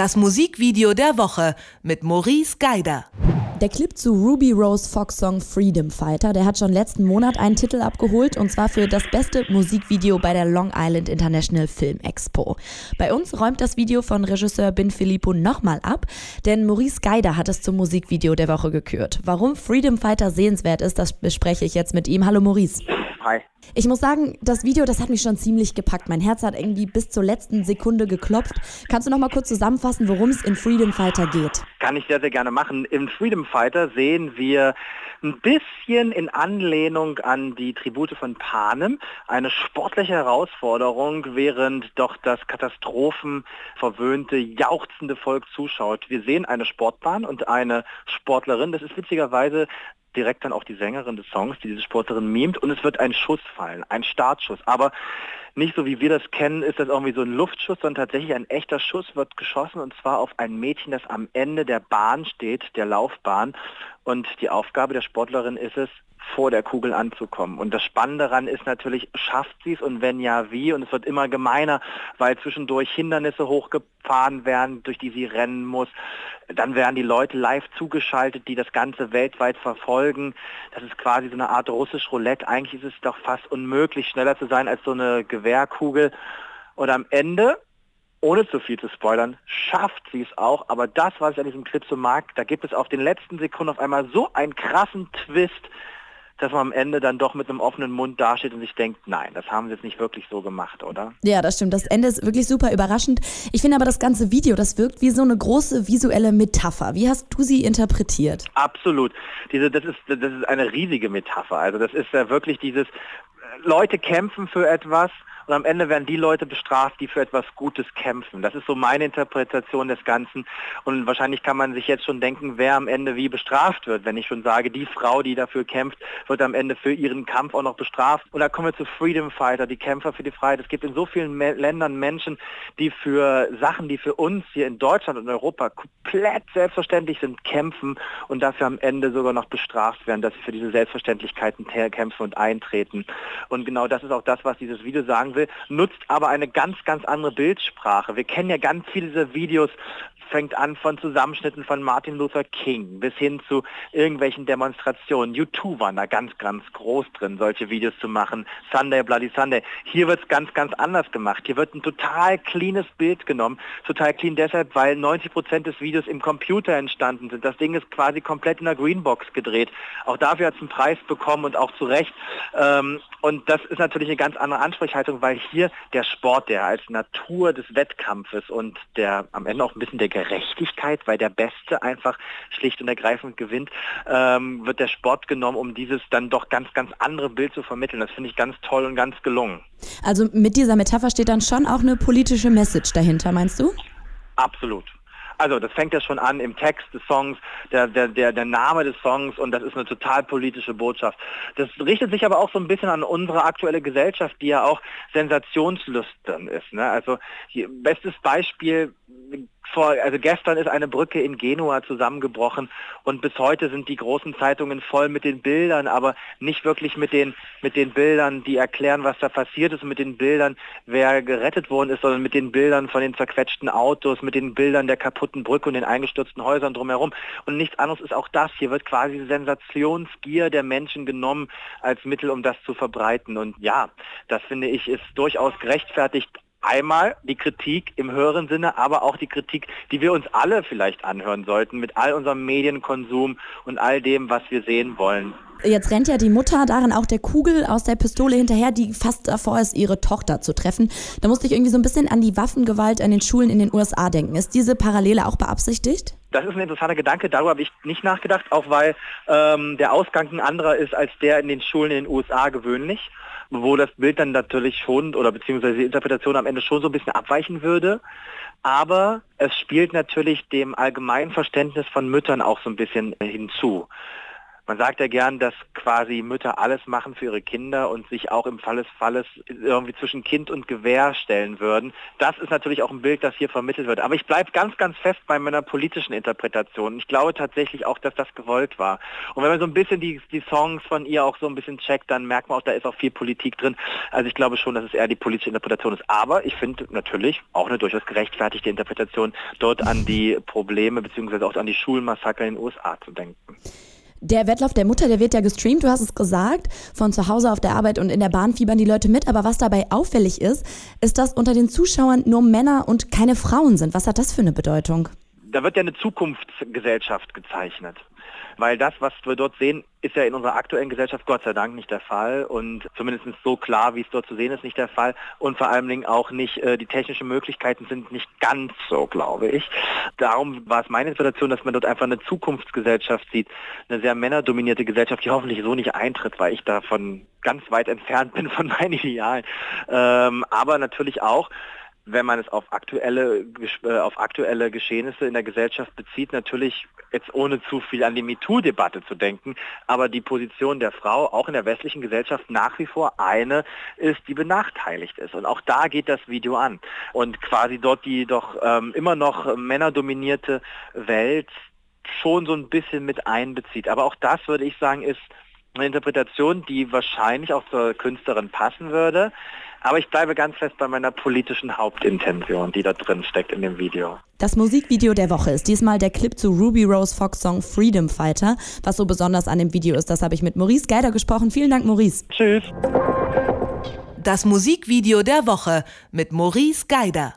Das Musikvideo der Woche mit Maurice Geider. Der Clip zu Ruby Rose Fox Song Freedom Fighter, der hat schon letzten Monat einen Titel abgeholt und zwar für das beste Musikvideo bei der Long Island International Film Expo. Bei uns räumt das Video von Regisseur Bin Filippo nochmal ab, denn Maurice Geider hat es zum Musikvideo der Woche gekürt. Warum Freedom Fighter sehenswert ist, das bespreche ich jetzt mit ihm. Hallo Maurice. Hi. Ich muss sagen, das Video, das hat mich schon ziemlich gepackt. Mein Herz hat irgendwie bis zur letzten Sekunde geklopft. Kannst du noch mal kurz zusammenfassen, worum es in Freedom Fighter geht? Kann ich sehr, sehr gerne machen. Im Freedom Fighter sehen wir ein bisschen in Anlehnung an die Tribute von Panem eine sportliche Herausforderung, während doch das katastrophenverwöhnte, jauchzende Volk zuschaut. Wir sehen eine Sportbahn und eine Sportlerin. Das ist witzigerweise direkt dann auch die Sängerin des Songs, die diese Sportlerin mimt und es wird ein Schuss fallen, ein Startschuss. Aber nicht so wie wir das kennen, ist das irgendwie so ein Luftschuss, sondern tatsächlich ein echter Schuss wird geschossen und zwar auf ein Mädchen, das am Ende der Bahn steht, der Laufbahn. Und die Aufgabe der Sportlerin ist es, vor der Kugel anzukommen. Und das Spannende daran ist natürlich, schafft sie es und wenn ja, wie? Und es wird immer gemeiner, weil zwischendurch Hindernisse hochgefahren werden, durch die sie rennen muss. Dann werden die Leute live zugeschaltet, die das Ganze weltweit verfolgen. Das ist quasi so eine Art russisch Roulette. Eigentlich ist es doch fast unmöglich, schneller zu sein als so eine Gewehrkugel. Und am Ende ohne zu viel zu spoilern, schafft sie es auch. Aber das, was ich an diesem Clip so mag, da gibt es auf den letzten Sekunden auf einmal so einen krassen Twist, dass man am Ende dann doch mit einem offenen Mund dasteht und sich denkt, nein, das haben sie jetzt nicht wirklich so gemacht, oder? Ja, das stimmt. Das Ende ist wirklich super überraschend. Ich finde aber das ganze Video, das wirkt wie so eine große visuelle Metapher. Wie hast du sie interpretiert? Absolut. Diese, das, ist, das ist eine riesige Metapher. Also das ist ja wirklich dieses, Leute kämpfen für etwas und am Ende werden die Leute bestraft, die für etwas Gutes kämpfen. Das ist so meine Interpretation des Ganzen und wahrscheinlich kann man sich jetzt schon denken, wer am Ende wie bestraft wird, wenn ich schon sage, die Frau, die dafür kämpft, wird am Ende für ihren Kampf auch noch bestraft. Und da kommen wir zu Freedom Fighter, die Kämpfer für die Freiheit. Es gibt in so vielen Ländern Menschen, die für Sachen, die für uns hier in Deutschland und Europa komplett selbstverständlich sind, kämpfen und dafür am Ende sogar noch bestraft werden, dass sie für diese Selbstverständlichkeiten kämpfen und eintreten. Und genau das ist auch das, was dieses Video sagen will, nutzt aber eine ganz, ganz andere Bildsprache. Wir kennen ja ganz viele dieser Videos, fängt an von Zusammenschnitten von Martin Luther King bis hin zu irgendwelchen Demonstrationen. U2 waren da ganz, ganz groß drin, solche Videos zu machen. Sunday, Bloody Sunday. Hier wird es ganz, ganz anders gemacht. Hier wird ein total cleanes Bild genommen. Total clean deshalb, weil 90 Prozent des Videos im Computer entstanden sind. Das Ding ist quasi komplett in der Greenbox gedreht. Auch dafür hat es einen Preis bekommen und auch zu Recht. Ähm, und das ist natürlich eine ganz andere Ansprechhaltung, weil hier der Sport, der als Natur des Wettkampfes und der am Ende auch ein bisschen der Gerechtigkeit, weil der Beste einfach schlicht und ergreifend gewinnt, ähm, wird der Sport genommen, um dieses dann doch ganz, ganz andere Bild zu vermitteln. Das finde ich ganz toll und ganz gelungen. Also mit dieser Metapher steht dann schon auch eine politische Message dahinter, meinst du? Absolut. Also das fängt ja schon an im Text des Songs, der, der, der, der Name des Songs und das ist eine total politische Botschaft. Das richtet sich aber auch so ein bisschen an unsere aktuelle Gesellschaft, die ja auch sensationslüstern ist. Ne? Also bestes Beispiel, vor, also gestern ist eine Brücke in Genua zusammengebrochen und bis heute sind die großen Zeitungen voll mit den Bildern, aber nicht wirklich mit den, mit den Bildern, die erklären, was da passiert ist und mit den Bildern, wer gerettet worden ist, sondern mit den Bildern von den zerquetschten Autos, mit den Bildern der kaputten Brücke und den eingestürzten Häusern drumherum. Und nichts anderes ist auch das. Hier wird quasi Sensationsgier der Menschen genommen als Mittel, um das zu verbreiten. Und ja, das finde ich ist durchaus gerechtfertigt, einmal die Kritik im höheren Sinne, aber auch die Kritik, die wir uns alle vielleicht anhören sollten mit all unserem Medienkonsum und all dem, was wir sehen wollen. Jetzt rennt ja die Mutter darin auch der Kugel aus der Pistole hinterher, die fast davor ist, ihre Tochter zu treffen. Da musste ich irgendwie so ein bisschen an die Waffengewalt an den Schulen in den USA denken. Ist diese Parallele auch beabsichtigt? Das ist ein interessanter Gedanke, darüber habe ich nicht nachgedacht, auch weil ähm, der Ausgang ein anderer ist als der in den Schulen in den USA gewöhnlich wo das Bild dann natürlich schon oder beziehungsweise die Interpretation am Ende schon so ein bisschen abweichen würde. Aber es spielt natürlich dem allgemeinen Verständnis von Müttern auch so ein bisschen hinzu. Man sagt ja gern, dass quasi Mütter alles machen für ihre Kinder und sich auch im Fall des Falles irgendwie zwischen Kind und Gewehr stellen würden. Das ist natürlich auch ein Bild, das hier vermittelt wird. Aber ich bleibe ganz, ganz fest bei meiner politischen Interpretation. Ich glaube tatsächlich auch, dass das gewollt war. Und wenn man so ein bisschen die, die Songs von ihr auch so ein bisschen checkt, dann merkt man auch, da ist auch viel Politik drin. Also ich glaube schon, dass es eher die politische Interpretation ist. Aber ich finde natürlich auch eine durchaus gerechtfertigte Interpretation, dort an die Probleme bzw. auch an die Schulmassaker in den USA zu denken. Der Wettlauf der Mutter, der wird ja gestreamt, du hast es gesagt, von zu Hause auf der Arbeit und in der Bahn fiebern die Leute mit. Aber was dabei auffällig ist, ist, dass unter den Zuschauern nur Männer und keine Frauen sind. Was hat das für eine Bedeutung? Da wird ja eine Zukunftsgesellschaft gezeichnet. Weil das, was wir dort sehen, ist ja in unserer aktuellen Gesellschaft Gott sei Dank nicht der Fall und zumindest so klar, wie es dort zu sehen ist, nicht der Fall und vor allen Dingen auch nicht, äh, die technischen Möglichkeiten sind nicht ganz so, glaube ich. Darum war es meine Situation, dass man dort einfach eine Zukunftsgesellschaft sieht, eine sehr männerdominierte Gesellschaft, die hoffentlich so nicht eintritt, weil ich davon ganz weit entfernt bin von meinen Idealen. Ähm, aber natürlich auch, wenn man es auf aktuelle, äh, auf aktuelle Geschehnisse in der Gesellschaft bezieht, natürlich jetzt ohne zu viel an die MeToo-Debatte zu denken, aber die Position der Frau auch in der westlichen Gesellschaft nach wie vor eine ist, die benachteiligt ist. Und auch da geht das Video an. Und quasi dort die doch ähm, immer noch männerdominierte Welt schon so ein bisschen mit einbezieht. Aber auch das, würde ich sagen, ist eine Interpretation, die wahrscheinlich auch zur Künstlerin passen würde. Aber ich bleibe ganz fest bei meiner politischen Hauptintention, die da drin steckt in dem Video. Das Musikvideo der Woche ist diesmal der Clip zu Ruby Rose Fox Song Freedom Fighter. Was so besonders an dem Video ist, das habe ich mit Maurice Geider gesprochen. Vielen Dank, Maurice. Tschüss. Das Musikvideo der Woche mit Maurice Geider.